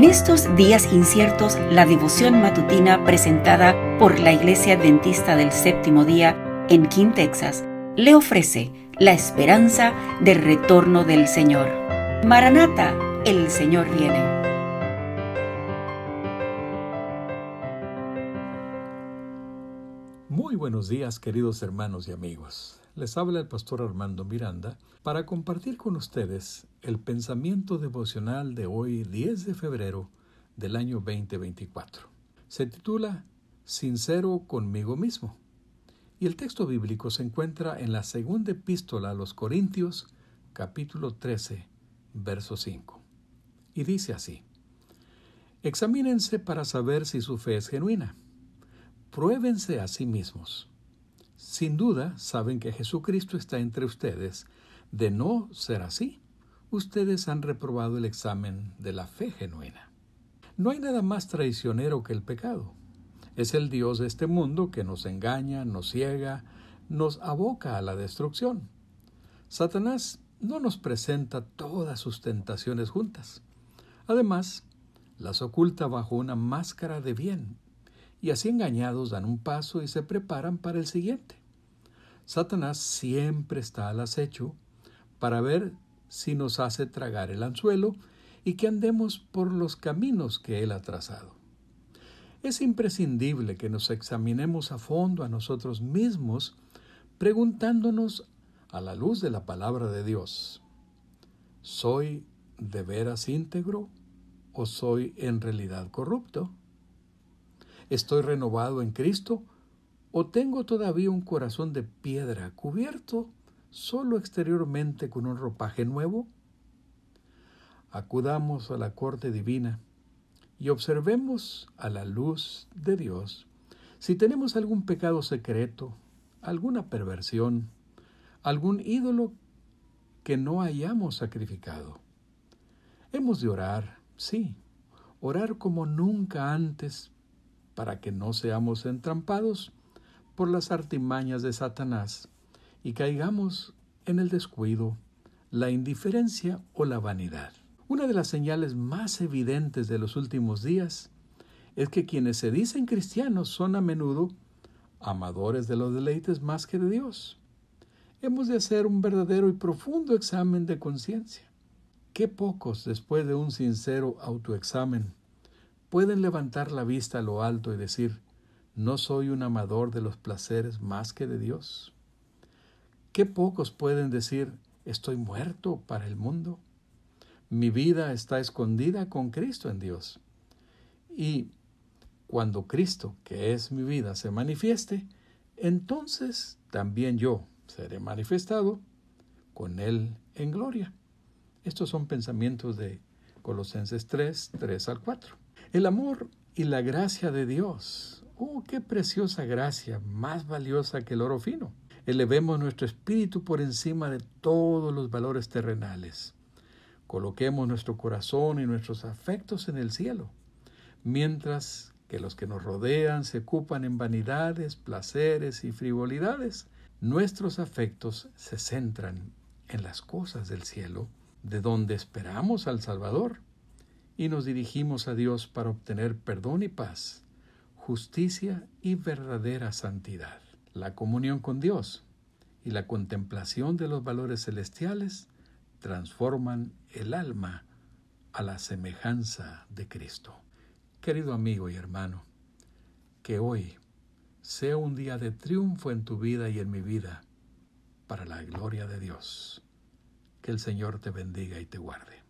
En estos días inciertos, la devoción matutina presentada por la Iglesia Adventista del Séptimo Día en King, Texas, le ofrece la esperanza del retorno del Señor. Maranata, el Señor viene. Muy buenos días queridos hermanos y amigos. Les habla el pastor Armando Miranda para compartir con ustedes el pensamiento devocional de hoy 10 de febrero del año 2024. Se titula Sincero conmigo mismo. Y el texto bíblico se encuentra en la segunda epístola a los Corintios, capítulo 13, verso 5. Y dice así, Examínense para saber si su fe es genuina. Pruébense a sí mismos. Sin duda saben que Jesucristo está entre ustedes. De no ser así, ustedes han reprobado el examen de la fe genuina. No hay nada más traicionero que el pecado. Es el Dios de este mundo que nos engaña, nos ciega, nos aboca a la destrucción. Satanás no nos presenta todas sus tentaciones juntas. Además, las oculta bajo una máscara de bien, y así engañados dan un paso y se preparan para el siguiente. Satanás siempre está al acecho para ver si nos hace tragar el anzuelo y que andemos por los caminos que Él ha trazado. Es imprescindible que nos examinemos a fondo a nosotros mismos, preguntándonos a la luz de la palabra de Dios, ¿soy de veras íntegro o soy en realidad corrupto? ¿Estoy renovado en Cristo o tengo todavía un corazón de piedra cubierto solo exteriormente con un ropaje nuevo? Acudamos a la corte divina y observemos a la luz de Dios si tenemos algún pecado secreto, alguna perversión, algún ídolo que no hayamos sacrificado. Hemos de orar, sí, orar como nunca antes para que no seamos entrampados por las artimañas de Satanás y caigamos en el descuido, la indiferencia o la vanidad. Una de las señales más evidentes de los últimos días es que quienes se dicen cristianos son a menudo amadores de los deleites más que de Dios. Hemos de hacer un verdadero y profundo examen de conciencia. Qué pocos, después de un sincero autoexamen, pueden levantar la vista a lo alto y decir, no soy un amador de los placeres más que de Dios. Qué pocos pueden decir, estoy muerto para el mundo. Mi vida está escondida con Cristo en Dios. Y cuando Cristo, que es mi vida, se manifieste, entonces también yo seré manifestado con Él en gloria. Estos son pensamientos de Colosenses 3, 3 al 4. El amor y la gracia de Dios. Oh, qué preciosa gracia, más valiosa que el oro fino. Elevemos nuestro espíritu por encima de todos los valores terrenales. Coloquemos nuestro corazón y nuestros afectos en el cielo, mientras que los que nos rodean se ocupan en vanidades, placeres y frivolidades. Nuestros afectos se centran en las cosas del cielo, de donde esperamos al Salvador, y nos dirigimos a Dios para obtener perdón y paz, justicia y verdadera santidad. La comunión con Dios y la contemplación de los valores celestiales transforman el alma a la semejanza de Cristo. Querido amigo y hermano, que hoy sea un día de triunfo en tu vida y en mi vida, para la gloria de Dios. Que el Señor te bendiga y te guarde.